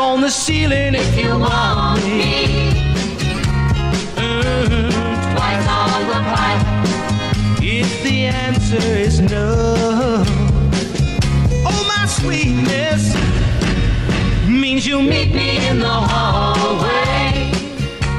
On the ceiling if you want me. Mm, Twice on the pipe. If the answer is no, oh, my sweetness means you'll meet me in the hallway.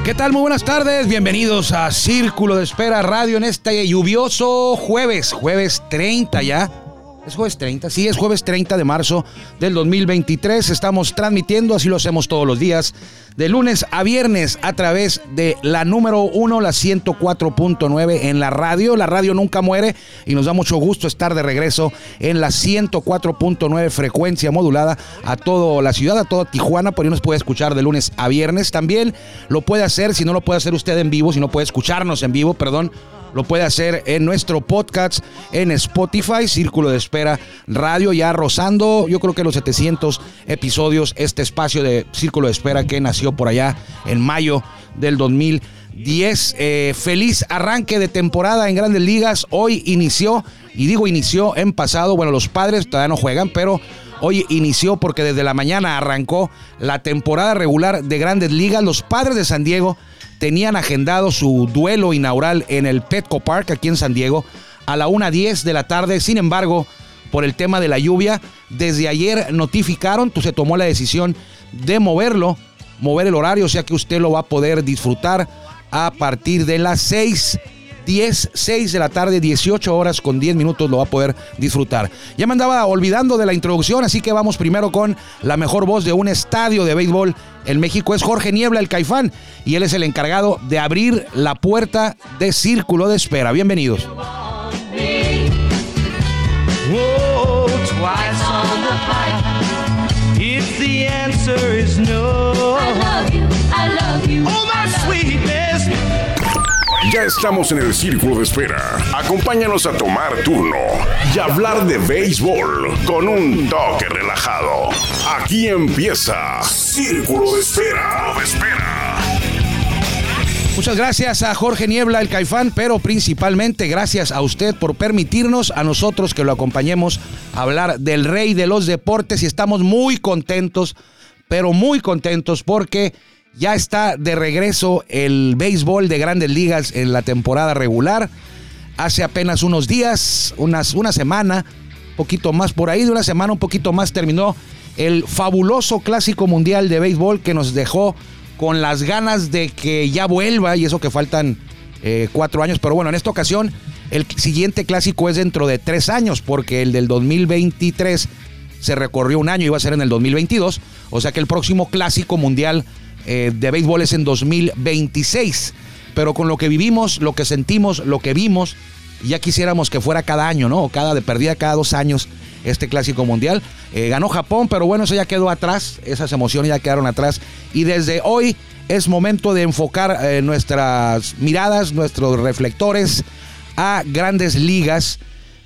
¿Qué tal? Muy buenas tardes, bienvenidos a Círculo de Espera Radio en este lluvioso jueves, jueves 30 ya. ¿Es jueves 30? Sí, es jueves 30 de marzo del 2023. Estamos transmitiendo, así lo hacemos todos los días, de lunes a viernes a través de la número 1, la 104.9 en la radio. La radio nunca muere y nos da mucho gusto estar de regreso en la 104.9 frecuencia modulada a toda la ciudad, a toda Tijuana. Por ahí nos puede escuchar de lunes a viernes. También lo puede hacer, si no lo puede hacer usted en vivo, si no puede escucharnos en vivo, perdón lo puede hacer en nuestro podcast en Spotify, Círculo de Espera Radio, ya rozando, yo creo que los 700 episodios, este espacio de Círculo de Espera que nació por allá en mayo del 2010. Eh, feliz arranque de temporada en Grandes Ligas. Hoy inició, y digo inició en pasado, bueno, los padres todavía no juegan, pero Hoy inició porque desde la mañana arrancó la temporada regular de Grandes Ligas. Los padres de San Diego tenían agendado su duelo inaugural en el Petco Park aquí en San Diego a la 1.10 de la tarde. Sin embargo, por el tema de la lluvia, desde ayer notificaron, se tomó la decisión de moverlo, mover el horario, o sea que usted lo va a poder disfrutar a partir de las 6 10, 6 de la tarde, 18 horas con 10 minutos lo va a poder disfrutar. Ya me andaba olvidando de la introducción, así que vamos primero con la mejor voz de un estadio de béisbol en México. Es Jorge Niebla, el Caifán, y él es el encargado de abrir la puerta de Círculo de Espera. Bienvenidos. Whoa, twice on the pipe. If the answer is no, I love you, I love you. oh my sweetness. Ya estamos en el círculo de espera. Acompáñanos a tomar turno y hablar de béisbol con un toque relajado. Aquí empieza Círculo de Espera. De espera. Muchas gracias a Jorge Niebla, el Caifán, pero principalmente gracias a usted por permitirnos a nosotros que lo acompañemos a hablar del rey de los deportes y estamos muy contentos, pero muy contentos porque ya está de regreso el béisbol de grandes ligas en la temporada regular. Hace apenas unos días, unas, una semana, poquito más por ahí, de una semana un poquito más terminó el fabuloso clásico mundial de béisbol que nos dejó con las ganas de que ya vuelva y eso que faltan eh, cuatro años. Pero bueno, en esta ocasión el siguiente clásico es dentro de tres años porque el del 2023 se recorrió un año va a ser en el 2022. O sea que el próximo clásico mundial eh, de béisbol es en 2026. Pero con lo que vivimos, lo que sentimos, lo que vimos, ya quisiéramos que fuera cada año, ¿no? Cada de perdida cada dos años este clásico mundial. Eh, ganó Japón, pero bueno, eso ya quedó atrás, esas emociones ya quedaron atrás. Y desde hoy es momento de enfocar eh, nuestras miradas, nuestros reflectores a grandes ligas,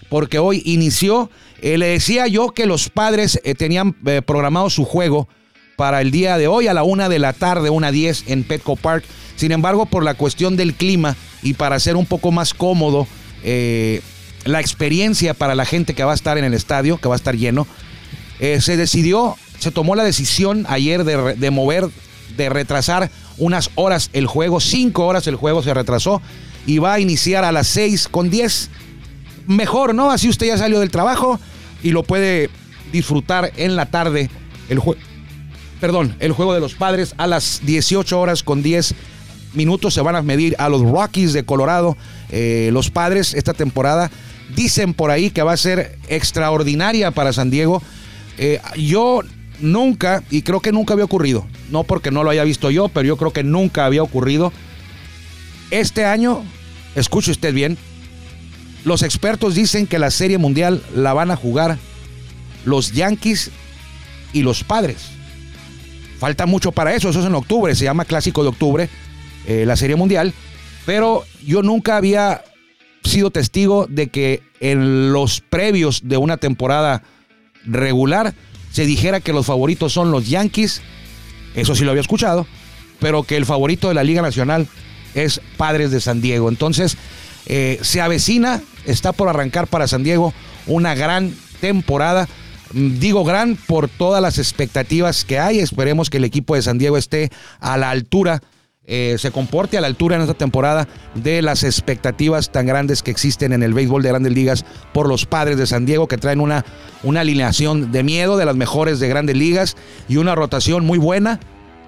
porque hoy inició, le decía yo que los padres tenían programado su juego para el día de hoy a la una de la tarde, una 10 en Petco Park. Sin embargo, por la cuestión del clima y para hacer un poco más cómodo eh, la experiencia para la gente que va a estar en el estadio, que va a estar lleno, eh, se decidió, se tomó la decisión ayer de, de mover, de retrasar unas horas el juego, cinco horas el juego se retrasó y va a iniciar a las 6 con 10. Mejor, ¿no? Así usted ya salió del trabajo y lo puede disfrutar en la tarde el juego. Perdón, el juego de los padres a las 18 horas con 10 minutos se van a medir a los Rockies de Colorado. Eh, los padres esta temporada dicen por ahí que va a ser extraordinaria para San Diego. Eh, yo nunca, y creo que nunca había ocurrido, no porque no lo haya visto yo, pero yo creo que nunca había ocurrido. Este año, escuche usted bien, los expertos dicen que la Serie Mundial la van a jugar los Yankees y los Padres. Falta mucho para eso, eso es en octubre, se llama Clásico de Octubre, eh, la Serie Mundial, pero yo nunca había sido testigo de que en los previos de una temporada regular se dijera que los favoritos son los Yankees, eso sí lo había escuchado, pero que el favorito de la Liga Nacional es Padres de San Diego. Entonces, eh, se avecina, está por arrancar para San Diego una gran temporada. Digo gran por todas las expectativas que hay. Esperemos que el equipo de San Diego esté a la altura, eh, se comporte a la altura en esta temporada de las expectativas tan grandes que existen en el béisbol de grandes ligas por los padres de San Diego que traen una, una alineación de miedo de las mejores de grandes ligas y una rotación muy buena.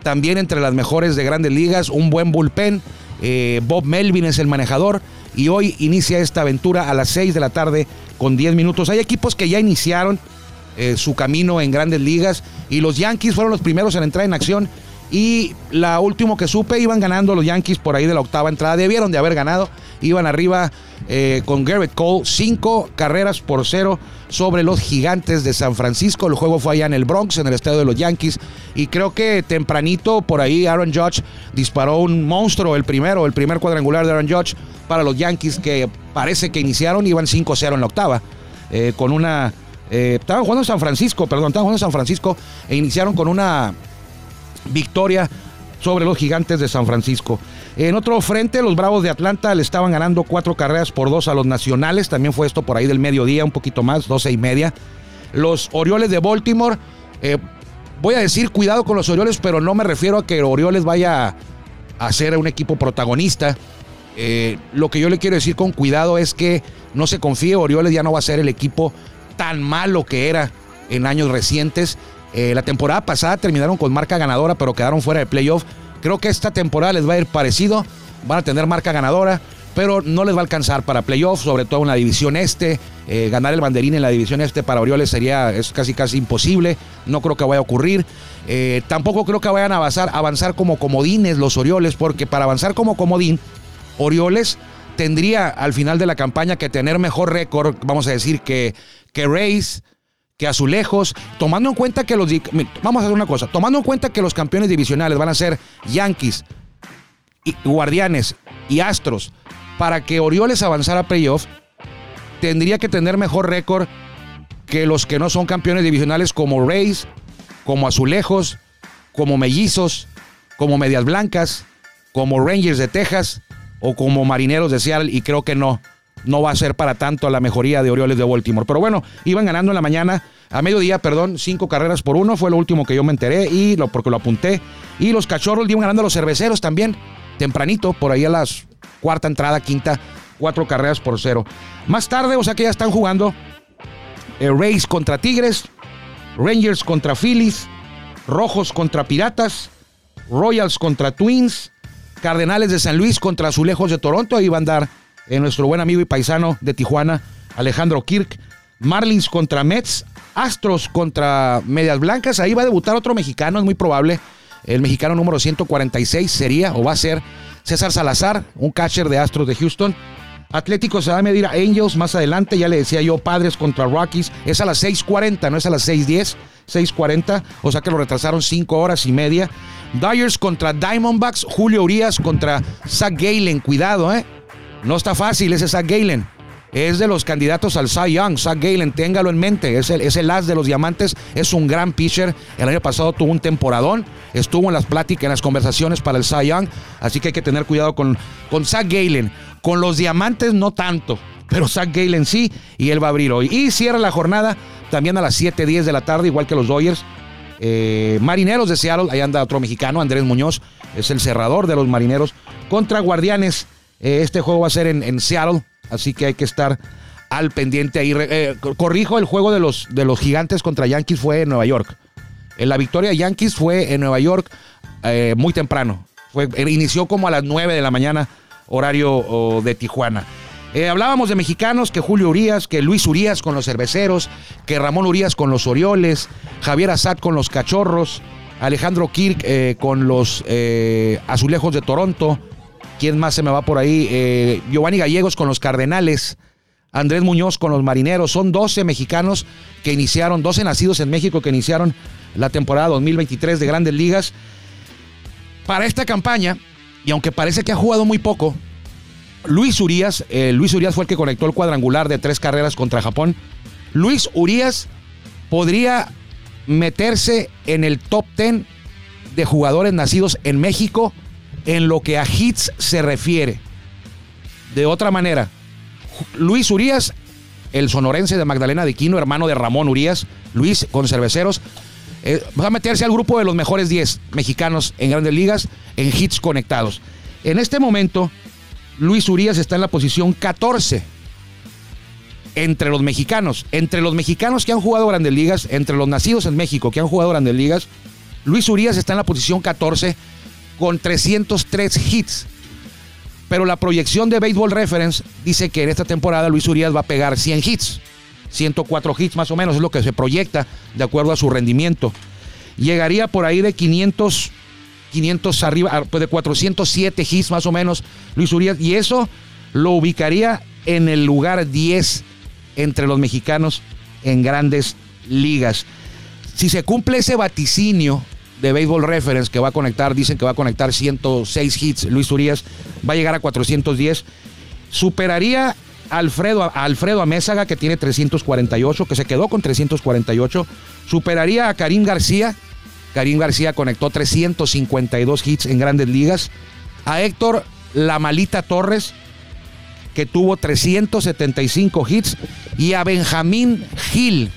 También entre las mejores de grandes ligas, un buen bullpen. Eh, Bob Melvin es el manejador y hoy inicia esta aventura a las 6 de la tarde con 10 minutos. Hay equipos que ya iniciaron eh, su camino en grandes ligas. Y los Yankees fueron los primeros en entrar en acción. Y la último que supe iban ganando los Yankees por ahí de la octava entrada, debieron de haber ganado, iban arriba eh, con Garrett Cole, cinco carreras por cero sobre los gigantes de San Francisco, el juego fue allá en el Bronx, en el estadio de los Yankees. Y creo que tempranito por ahí Aaron Judge disparó un monstruo, el primero, el primer cuadrangular de Aaron Judge para los Yankees que parece que iniciaron, iban 5-0 en la octava, eh, con una... Eh, estaban jugando en San Francisco, perdón, estaban jugando en San Francisco e iniciaron con una victoria sobre los gigantes de San Francisco. En otro frente, los Bravos de Atlanta le estaban ganando cuatro carreras por dos a los Nacionales. También fue esto por ahí del mediodía, un poquito más, doce y media. Los Orioles de Baltimore, eh, voy a decir cuidado con los Orioles, pero no me refiero a que Orioles vaya a ser un equipo protagonista. Eh, lo que yo le quiero decir con cuidado es que no se confíe, Orioles ya no va a ser el equipo tan malo que era en años recientes. Eh, la temporada pasada terminaron con marca ganadora, pero quedaron fuera de playoff. Creo que esta temporada les va a ir parecido. Van a tener marca ganadora, pero no les va a alcanzar para playoff, sobre todo en la división este. Eh, ganar el banderín en la división este para Orioles sería es casi casi imposible. No creo que vaya a ocurrir. Eh, tampoco creo que vayan a avanzar, avanzar como comodines los Orioles, porque para avanzar como comodín, Orioles tendría al final de la campaña que tener mejor récord, vamos a decir, que, que Rays, que Azulejos, tomando en cuenta que los... Vamos a hacer una cosa, tomando en cuenta que los campeones divisionales van a ser Yankees, y Guardianes y Astros, para que Orioles avanzara a playoff, tendría que tener mejor récord que los que no son campeones divisionales como Rays, como Azulejos, como Mellizos, como Medias Blancas, como Rangers de Texas o como Marineros de Seattle y creo que no no va a ser para tanto la mejoría de Orioles de Baltimore. Pero bueno, iban ganando en la mañana, a mediodía, perdón, cinco carreras por uno, fue lo último que yo me enteré y lo, porque lo apunté. Y los cachorros iban ganando a los cerveceros también, tempranito, por ahí a las cuarta entrada, quinta, cuatro carreras por cero. Más tarde, o sea que ya están jugando eh, Rays contra Tigres, Rangers contra Phillies, Rojos contra Piratas, Royals contra Twins, Cardenales de San Luis contra Azulejos de Toronto, ahí va a andar eh, nuestro buen amigo y paisano de Tijuana, Alejandro Kirk. Marlins contra Mets, Astros contra Medias Blancas, ahí va a debutar otro mexicano, es muy probable. El mexicano número 146 sería o va a ser César Salazar, un catcher de Astros de Houston. Atlético se va a medir a Angels más adelante, ya le decía yo, Padres contra Rockies, es a las 6.40, no es a las 6.10, 6.40, o sea que lo retrasaron 5 horas y media. Dyers contra Diamondbacks, Julio Urias contra Zach Galen, cuidado, ¿eh? No está fácil ese Zach Galen. Es de los candidatos al Cy Young. Zach Galen, téngalo en mente. Es el, es el as de los diamantes. Es un gran pitcher. El año pasado tuvo un temporadón. Estuvo en las pláticas, en las conversaciones para el Cy Young. Así que hay que tener cuidado con, con Zach Galen. Con los diamantes no tanto. Pero Zach Galen sí. Y él va a abrir hoy. Y cierra la jornada también a las 7:10 de la tarde, igual que los Dodgers. Eh, marineros de Seattle. Ahí anda otro mexicano, Andrés Muñoz. Es el cerrador de los marineros. Contra Guardianes. Eh, este juego va a ser en, Seattle, así que hay que estar al pendiente ahí. Eh, corrijo, el juego de los, de los gigantes contra Yankees fue en Nueva York. La victoria de Yankees fue en Nueva York muy temprano. Fue, inició como a las 9 de la mañana, horario de Tijuana. Eh, hablábamos de mexicanos, que Julio Urias, que Luis Urias con los cerveceros, que Ramón Urias con los Orioles, Javier Azad con los Cachorros, Alejandro Kirk eh, con los eh, Azulejos de Toronto, ¿Quién más se me va por ahí? Giovanni Gallegos con los Cardenales. Andrés Muñoz con los Marineros. Son 12 mexicanos que iniciaron, 12 nacidos en México que iniciaron la temporada 2023 de Grandes Ligas. Para esta campaña, y aunque parece que ha jugado muy poco, Luis Urias, eh, Luis Urias fue el que conectó el cuadrangular de tres carreras contra Japón. Luis Urias podría meterse en el top 10 de jugadores nacidos en México en lo que a hits se refiere. De otra manera, Luis Urias, el sonorense de Magdalena de Quino, hermano de Ramón Urias, Luis con cerveceros, eh, va a meterse al grupo de los mejores 10 mexicanos en grandes ligas en hits conectados. En este momento, Luis Urias está en la posición 14 entre los mexicanos. Entre los mexicanos que han jugado grandes ligas, entre los nacidos en México que han jugado grandes ligas, Luis Urias está en la posición 14 con 303 hits. Pero la proyección de Baseball Reference dice que en esta temporada Luis Urias va a pegar 100 hits. 104 hits más o menos es lo que se proyecta de acuerdo a su rendimiento. Llegaría por ahí de 500 500 arriba, ah, pues de 407 hits más o menos, Luis Urias, y eso lo ubicaría en el lugar 10 entre los mexicanos en grandes ligas. Si se cumple ese vaticinio de Baseball Reference que va a conectar, dicen que va a conectar 106 hits, Luis Urias va a llegar a 410, superaría Alfredo, a Alfredo Amézaga que tiene 348, que se quedó con 348, superaría a Karim García Karim García conectó 352 hits en grandes ligas. A Héctor La Malita Torres, que tuvo 375 hits. Y a Benjamín Gil,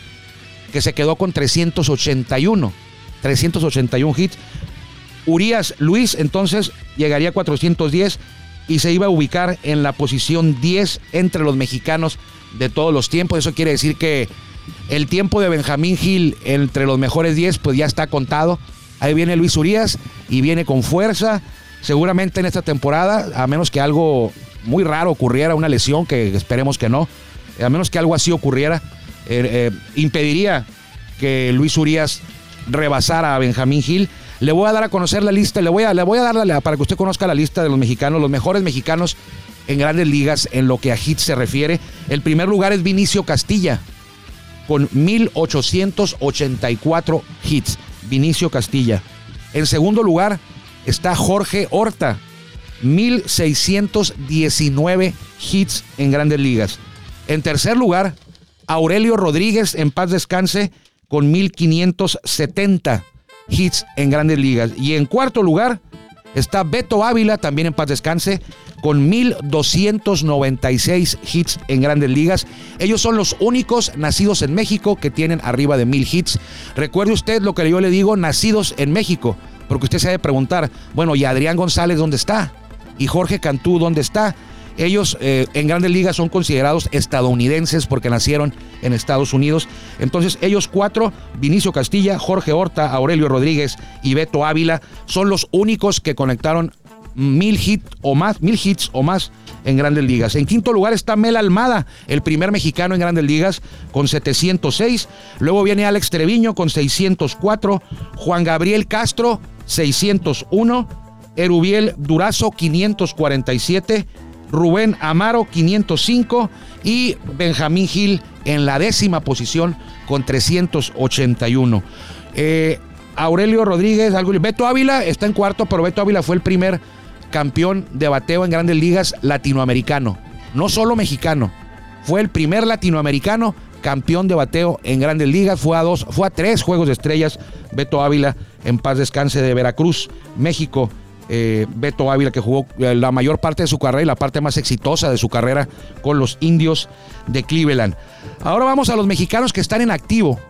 que se quedó con 381. 381 hits. Urias Luis entonces llegaría a 410 y se iba a ubicar en la posición 10 entre los mexicanos de todos los tiempos. Eso quiere decir que el tiempo de Benjamín Gil entre los mejores 10 pues ya está contado. Ahí viene Luis Urias y viene con fuerza. Seguramente en esta temporada, a menos que algo muy raro ocurriera, una lesión, que esperemos que no, a menos que algo así ocurriera, eh, eh, impediría que Luis Urias rebasara a Benjamín Gil. Le voy a dar a conocer la lista, le voy a, le voy a dar para que usted conozca la lista de los mexicanos, los mejores mexicanos en grandes ligas en lo que a hits se refiere. El primer lugar es Vinicio Castilla, con 1.884 hits. Vinicio Castilla. En segundo lugar está Jorge Horta, 1.619 hits en grandes ligas. En tercer lugar, Aurelio Rodríguez, en paz descanse, con 1.570 hits en grandes ligas. Y en cuarto lugar está Beto Ávila, también en paz descanse, con 1.296 hits en grandes ligas. Ellos son los únicos nacidos en México que tienen arriba de 1.000 hits. Recuerde usted lo que yo le digo, nacidos en México, porque usted se ha preguntar, bueno, ¿y Adrián González dónde está? ¿Y Jorge Cantú dónde está? Ellos eh, en grandes ligas son considerados estadounidenses porque nacieron en Estados Unidos. Entonces ellos cuatro, Vinicio Castilla, Jorge Horta, Aurelio Rodríguez y Beto Ávila, son los únicos que conectaron mil hits o más, mil hits o más en grandes ligas. En quinto lugar está Mel Almada, el primer mexicano en grandes ligas con 706. Luego viene Alex Treviño con 604. Juan Gabriel Castro, 601. Erubiel Durazo, 547. Rubén Amaro, 505. Y Benjamín Gil en la décima posición con 381. Eh, Aurelio Rodríguez, Beto Ávila está en cuarto, pero Beto Ávila fue el primer campeón de bateo en grandes ligas latinoamericano, no solo mexicano. Fue el primer latinoamericano campeón de bateo en grandes ligas. Fue a dos, fue a tres juegos de estrellas. Beto Ávila, en paz descanse de Veracruz, México. Eh, Beto Ávila, que jugó eh, la mayor parte de su carrera y la parte más exitosa de su carrera con los indios de Cleveland. Ahora vamos a los mexicanos que están en activo,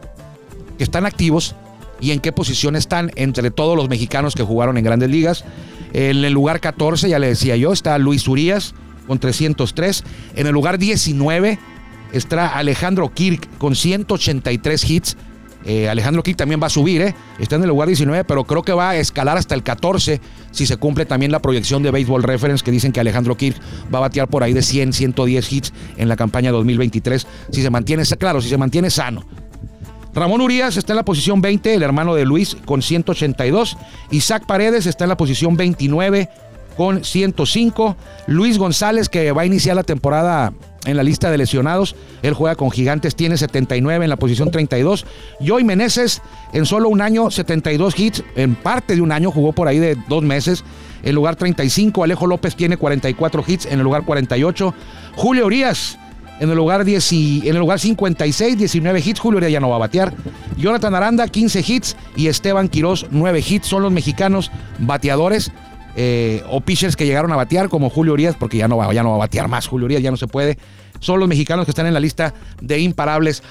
que están activos y en qué posición están entre todos los mexicanos que jugaron en grandes ligas. En el lugar 14, ya le decía yo, está Luis Urias con 303. En el lugar 19 está Alejandro Kirk con 183 hits. Eh, Alejandro Kirk también va a subir, ¿eh? está en el lugar 19, pero creo que va a escalar hasta el 14 si se cumple también la proyección de Baseball Reference que dicen que Alejandro Kirk va a batear por ahí de 100, 110 hits en la campaña 2023 si se mantiene, claro, si se mantiene sano. Ramón Urias está en la posición 20, el hermano de Luis, con 182. Isaac Paredes está en la posición 29 con 105. Luis González, que va a iniciar la temporada en la lista de lesionados. Él juega con Gigantes, tiene 79 en la posición 32. Joey Meneses, en solo un año, 72 hits. En parte de un año, jugó por ahí de dos meses. En lugar 35, Alejo López tiene 44 hits en el lugar 48. Julio Urias en el lugar 10 y, en el lugar 56, 19 hits. Julio Urias ya no va a batear. Jonathan Aranda, 15 hits. Y Esteban Quirós, 9 hits. Son los mexicanos bateadores eh, o pitchers que llegaron a batear, como Julio Urias, porque ya no, va, ya no va a batear más. Julio Urias ya no se puede. Son los mexicanos que están en la lista de imparables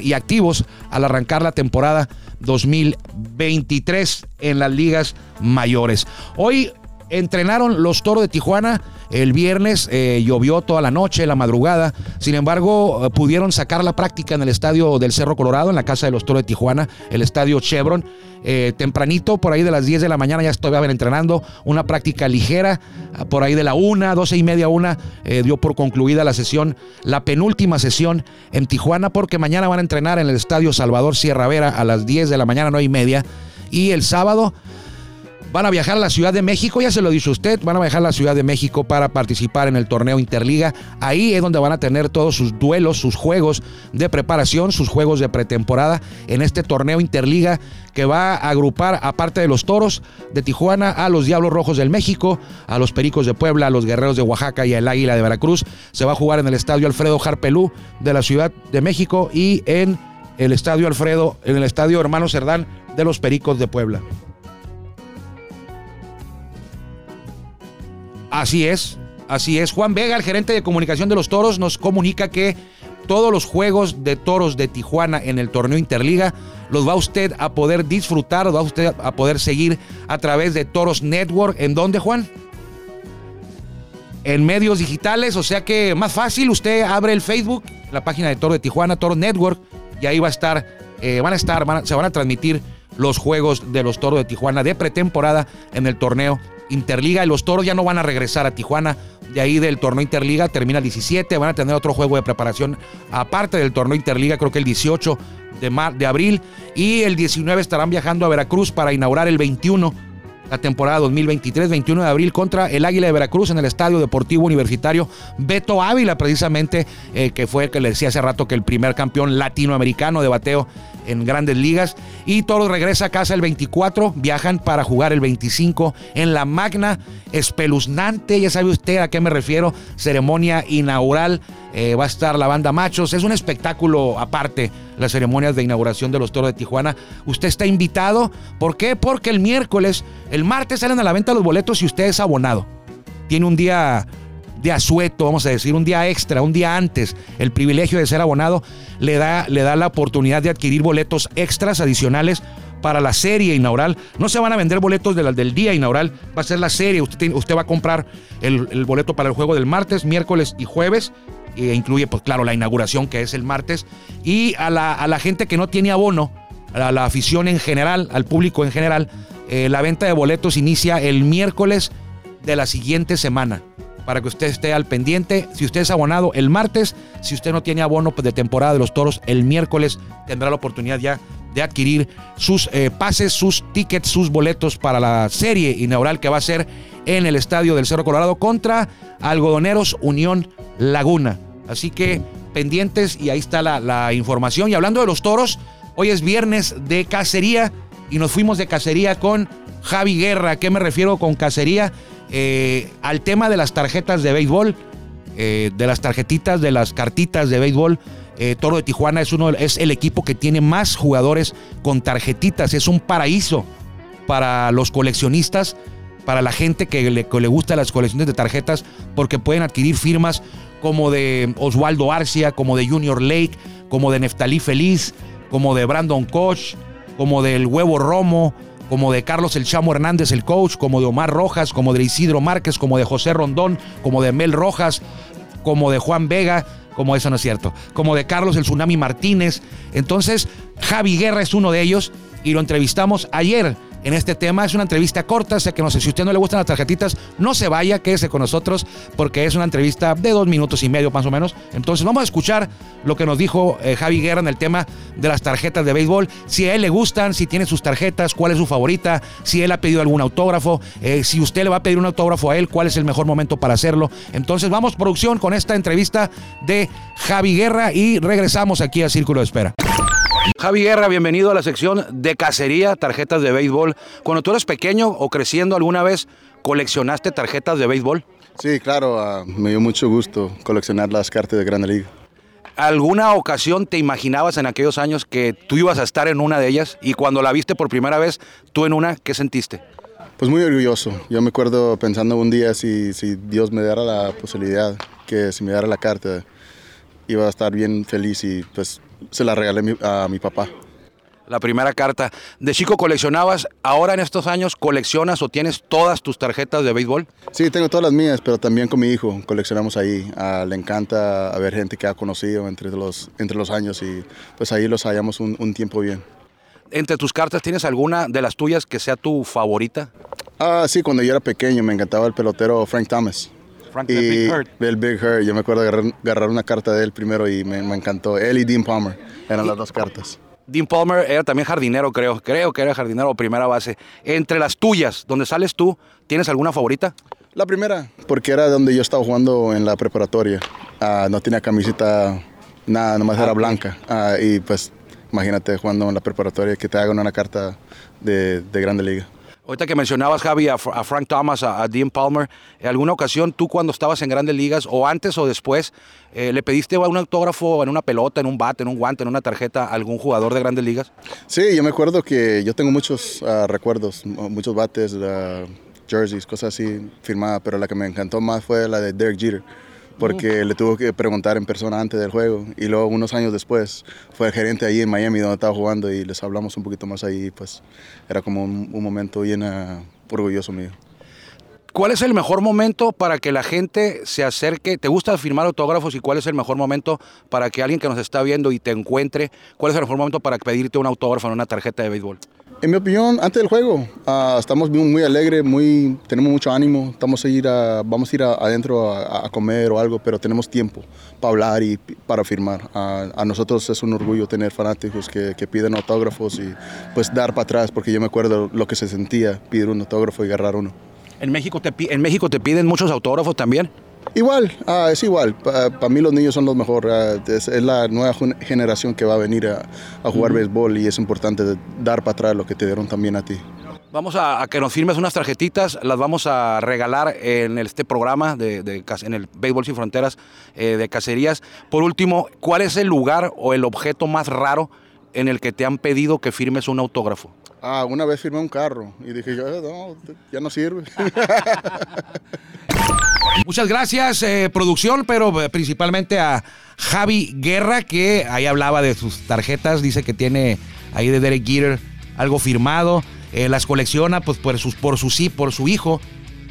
y activos al arrancar la temporada 2023 en las ligas mayores. Hoy entrenaron los toros de Tijuana. El viernes eh, llovió toda la noche, la madrugada. Sin embargo, eh, pudieron sacar la práctica en el estadio del Cerro Colorado, en la casa de los toros de Tijuana, el estadio Chevron. Eh, tempranito, por ahí de las 10 de la mañana, ya estoy entrenando. Una práctica ligera, por ahí de la 1, 12 y media, 1, dio por concluida la sesión, la penúltima sesión en Tijuana, porque mañana van a entrenar en el estadio Salvador Sierra Vera a las 10 de la mañana, 9 y media. Y el sábado Van a viajar a la Ciudad de México, ya se lo dice usted, van a viajar a la Ciudad de México para participar en el torneo Interliga. Ahí es donde van a tener todos sus duelos, sus juegos de preparación, sus juegos de pretemporada en este torneo Interliga que va a agrupar, aparte de los toros de Tijuana, a los Diablos Rojos del México, a los Pericos de Puebla, a los Guerreros de Oaxaca y al Águila de Veracruz. Se va a jugar en el Estadio Alfredo Jarpelú de la Ciudad de México y en el Estadio Alfredo, en el Estadio Hermano Cerdán de los Pericos de Puebla. Así es, así es. Juan Vega, el gerente de comunicación de los Toros, nos comunica que todos los juegos de toros de Tijuana en el torneo Interliga los va usted a poder disfrutar, los va usted a poder seguir a través de Toros Network. ¿En dónde, Juan? En medios digitales, o sea que más fácil, usted abre el Facebook, la página de Toro de Tijuana, Toros Network, y ahí va a estar, eh, van a estar, se van a transmitir los juegos de los Toros de Tijuana de pretemporada en el torneo Interliga y los Toros ya no van a regresar a Tijuana. De ahí del torneo Interliga termina el 17, van a tener otro juego de preparación aparte del torneo Interliga, creo que el 18 de, de abril y el 19 estarán viajando a Veracruz para inaugurar el 21 la temporada 2023-21 de abril contra el Águila de Veracruz en el Estadio Deportivo Universitario Beto Ávila, precisamente, eh, que fue el que le decía hace rato que el primer campeón latinoamericano de bateo en grandes ligas. Y Toros regresa a casa el 24, viajan para jugar el 25 en la magna, espeluznante, ya sabe usted a qué me refiero, ceremonia inaugural. Eh, va a estar la banda Machos, es un espectáculo aparte las ceremonias de inauguración de los Toros de Tijuana. Usted está invitado, ¿por qué? Porque el miércoles, el martes salen a la venta los boletos y usted es abonado. Tiene un día de asueto, vamos a decir, un día extra, un día antes, el privilegio de ser abonado, le da, le da la oportunidad de adquirir boletos extras adicionales para la serie inaugural. No se van a vender boletos del día inaugural, va a ser la serie. Usted, usted va a comprar el, boleto para el juego del martes, miércoles y jueves. E incluye, pues claro, la inauguración que es el martes. Y a la, a la gente que no tiene abono, a la afición en general, al público en general, eh, la venta de boletos inicia el miércoles de la siguiente semana para que usted esté al pendiente. Si usted es abonado el martes, si usted no tiene abono pues, de temporada de los toros, el miércoles tendrá la oportunidad ya de adquirir sus eh, pases, sus tickets, sus boletos para la serie inaugural que va a ser en el estadio del Cerro Colorado contra Algodoneros Unión Laguna. Así que pendientes y ahí está la, información. Y hablando de los toros, hoy es viernes de cacería y nos fuimos de cacería con Javi Guerra. ¿A qué me refiero con cacería? Eh, al tema de las tarjetas de béisbol, eh, de las tarjetitas, de las cartitas de béisbol. Eh, Toro de Tijuana es, uno, es el equipo que tiene más jugadores con tarjetitas. Es un paraíso para los coleccionistas, para la gente que le, que le gusta las colecciones de tarjetas, porque pueden adquirir firmas como de Oswaldo Arcia, como de Junior Lake, como de Neftalí Feliz, como de Brandon Koch, como del Huevo Romo, como de Carlos El Chamo Hernández, el coach, como de Omar Rojas, como de Isidro Márquez, como de José Rondón, como de Mel Rojas, como de Juan Vega, como eso no es cierto, como de Carlos el Tsunami Martínez. Entonces, Javi Guerra es uno de ellos y lo entrevistamos ayer en este tema. Es una entrevista corta, sé que no sé si a usted no le gustan las tarjetitas, no se vaya, quédese con nosotros porque es una entrevista de dos minutos y medio más o menos. Entonces vamos a escuchar lo que nos dijo eh, Javi Guerra en el tema de las tarjetas de béisbol, si a él le gustan, si tiene sus tarjetas, cuál es su favorita, si él ha pedido algún autógrafo, eh, si usted le va a pedir un autógrafo a él, cuál es el mejor momento para hacerlo. Entonces vamos producción con esta entrevista de Javi Guerra y regresamos aquí a Círculo de Espera. Javi Guerra, bienvenido a la sección de cacería, tarjetas de béisbol. Cuando tú eras pequeño o creciendo alguna vez, ¿coleccionaste tarjetas de béisbol? Sí, claro, ah, me dio mucho gusto coleccionar las cartas de Grande Liga. ¿Alguna ocasión te imaginabas en aquellos años que tú ibas a estar en una de ellas y cuando la viste por primera vez, tú en una, ¿qué sentiste? Pues muy orgulloso. Yo me acuerdo pensando un día si, si Dios me diera la posibilidad, que si me diera la carta, iba a estar bien feliz y pues se la regalé mi- a mi papá. La primera carta. ¿De chico coleccionabas? ¿Ahora en estos años coleccionas o tienes todas tus tarjetas de béisbol? Sí, tengo todas las mías, pero también con mi hijo coleccionamos ahí. Ah, le encanta ver gente que ha conocido entre los, entre los años y pues ahí los hallamos un, un tiempo bien. ¿Entre tus cartas tienes alguna de las tuyas que sea tu favorita? Ah, sí, cuando yo era pequeño me encantaba el pelotero Frank Thomas. Frank y Big Hurt. El Big Hurt. Yo me acuerdo agarrar, agarrar una carta de él primero y me, me encantó. Él y Dean Palmer eran las dos cartas. Dean Palmer era también jardinero, creo. Creo que era jardinero o primera base. Entre las tuyas, donde sales tú, ¿tienes alguna favorita? La primera, porque era donde yo estaba jugando en la preparatoria. Ah, no tenía camiseta, nada, nomás era blanca. Ah, y pues imagínate jugando en la preparatoria que te hagan una carta de, de Grande Liga. Ahorita que mencionabas, Javi, a, a Frank Thomas, a, Dean Palmer, ¿en alguna ocasión tú cuando estabas en grandes ligas, o antes o después, eh, le pediste un autógrafo en una pelota, en un bate, en un guante, en una tarjeta a algún jugador de grandes ligas? Sí, yo me acuerdo que yo tengo muchos ah, recuerdos, mu- muchos bates, ah, jerseys, cosas así firmadas, pero la que me encantó más fue la de Derek Jeter, porque le tuvo que preguntar en persona antes del juego y luego unos años después fue el gerente ahí en Miami donde estaba jugando y les hablamos un poquito más ahí, pues era como un, un momento bien ah, orgulloso mío. ¿Cuál es el mejor momento para que la gente se acerque? ¿Te gusta firmar autógrafos y cuál es el mejor momento para que alguien que nos está viendo y te encuentre, cuál es el mejor momento para pedirte un autógrafo en una tarjeta de béisbol? En mi opinión, antes del juego, ah, estamos muy, alegres, muy, tenemos mucho ánimo, estamos a ir a, vamos a ir a- adentro a, a comer o algo, pero tenemos tiempo para hablar y para firmar. Ah, a nosotros es un orgullo tener fanáticos que, que piden autógrafos y pues dar para atrás, porque yo me acuerdo lo que se sentía pedir un autógrafo y agarrar uno. ¿En México te, en México te piden muchos autógrafos también? Igual, ah, es igual. Para mí los niños son los mejores. ah, es, es la nueva gen- generación que va a venir a, a jugar béisbol y es importante dar para atrás lo que te dieron también a ti. Vamos a, a que nos firmes unas tarjetitas, las vamos a regalar en este programa de, en el Béisbol Sin Fronteras eh, de Cacerías. Por último, ¿cuál es el lugar o el objeto más raro en el que te han pedido que firmes un autógrafo? Ah, una vez firmé un carro y dije yo, "Eh, no, ya no sirve. Muchas gracias, eh, producción, pero eh, principalmente a Javi Guerra, que ahí hablaba de sus tarjetas, dice que tiene ahí de Derek Jeter algo firmado, eh, las colecciona pues por, sus, por su sí, por su hijo,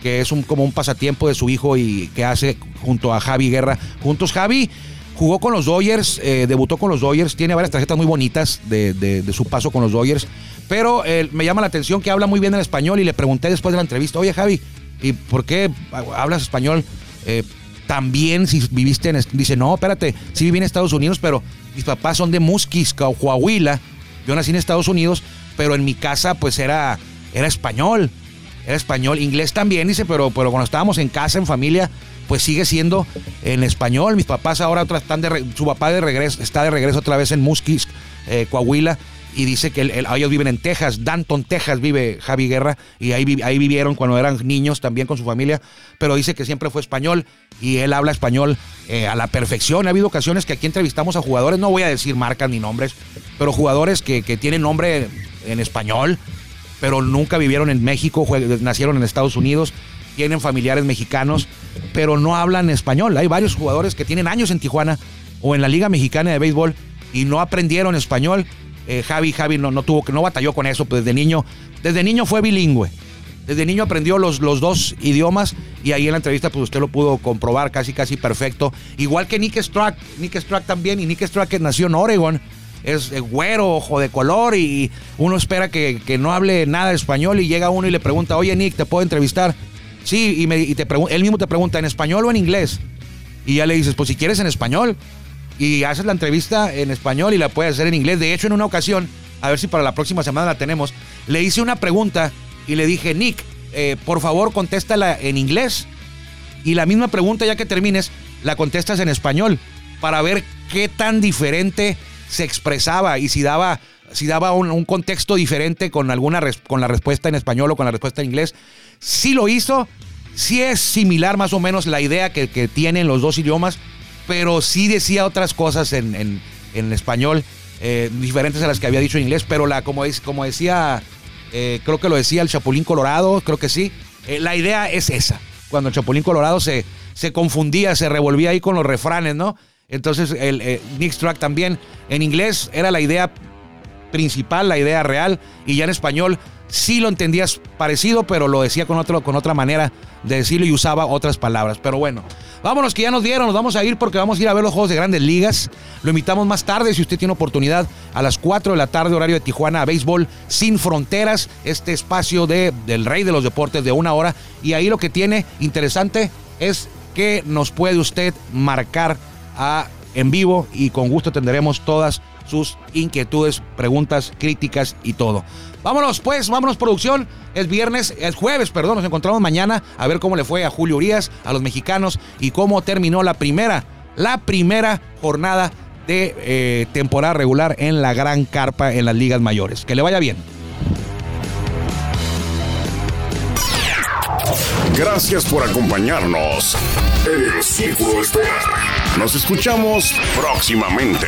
que es un, como un pasatiempo de su hijo y que hace junto a Javi Guerra. Juntos Javi jugó con los Dodgers, eh, debutó con los Dodgers, tiene varias tarjetas muy bonitas de, su paso con los Dodgers, pero eh, me llama la atención que habla muy bien el español y le pregunté después de la entrevista, oye Javi, ¿y por qué hablas español eh, tan bien si viviste en... est-?" Dice, no, espérate, sí viví en Estados Unidos, pero mis papás son de Musquis, Coahuila, yo nací en Estados Unidos, pero en mi casa pues era, era español, era español, inglés también, dice, pero, pero cuando estábamos en casa, en familia, pues sigue siendo en español. Mis papás ahora están de re- su papá de regreso, está de regreso otra vez en Musquis, eh, Coahuila, y dice que ellos viven en Texas, Danton, Texas vive Javi Guerra, y ahí, ahí vivieron cuando eran niños también con su familia, pero dice que siempre fue español y él habla español eh, a la perfección. Ha habido ocasiones que aquí entrevistamos a jugadores, no voy a decir marcas ni nombres, pero jugadores que, que tienen nombre en español, pero nunca vivieron en México, nacieron en Estados Unidos, tienen familiares mexicanos, pero no hablan español. Hay varios jugadores que tienen años en Tijuana o en la Liga Mexicana de Béisbol y no aprendieron español. Eh, Javi, Javi no, no tuvo, no batalló con eso, pues desde niño, desde niño fue bilingüe. Desde niño aprendió los, los dos idiomas y ahí en la entrevista pues usted lo pudo comprobar casi casi perfecto. Igual que Nick Strack, Nick Strack también y Nick Strack que nació en Oregon es güero, ojo de color y uno espera que, que no hable nada de español y llega uno y le pregunta, oye Nick, ¿te puedo entrevistar? Sí, y, me, y te él mismo te pregunta, ¿en español o en inglés? Y ya le dices, pues si quieres en español. Y haces la entrevista en español y la puedes hacer en inglés. De hecho, en una ocasión, a ver si para la próxima semana la tenemos, le hice una pregunta y le dije, Nick, eh, por favor contéstala en inglés. Y la misma pregunta, ya que termines, la contestas en español para ver qué tan diferente se expresaba y si daba, si daba un, contexto diferente con, alguna con la respuesta en español o con la respuesta en inglés. Sí lo hizo, sí es similar más o menos la idea que, que tienen los dos idiomas, pero sí decía otras cosas en, en- en español eh, diferentes a las que había dicho en inglés, pero la, como, es, como decía, eh, creo que lo decía el Chapulín Colorado, creo que sí, eh, la idea es esa, cuando el Chapulín Colorado se, se confundía, se revolvía ahí con los refranes, ¿no? Entonces el eh, Nick Strack también en inglés era la idea principal, la idea real, y ya en español sí lo entendías parecido, pero lo decía con, otro, con otra manera de decirlo y usaba otras palabras. Pero bueno, vámonos que ya nos dieron, nos vamos a ir porque vamos a ir a ver los juegos de grandes ligas. Lo invitamos más tarde, si usted tiene oportunidad, a las 4 de la tarde, horario de Tijuana, a Béisbol Sin Fronteras, este espacio de, del rey de los deportes de una hora. Y ahí lo que tiene interesante es que nos puede usted marcar en vivo y con gusto tendremos todas sus inquietudes, preguntas, críticas y todo. Vámonos pues, vámonos producción. Es viernes, es jueves, perdón, nos encontramos mañana a ver cómo le fue a Julio Urias, a los mexicanos y cómo terminó la primera, la primera jornada de eh, temporada regular en la gran carpa en las ligas mayores. Que le vaya bien. Gracias por acompañarnos en el Círculo Espera. Nos escuchamos próximamente.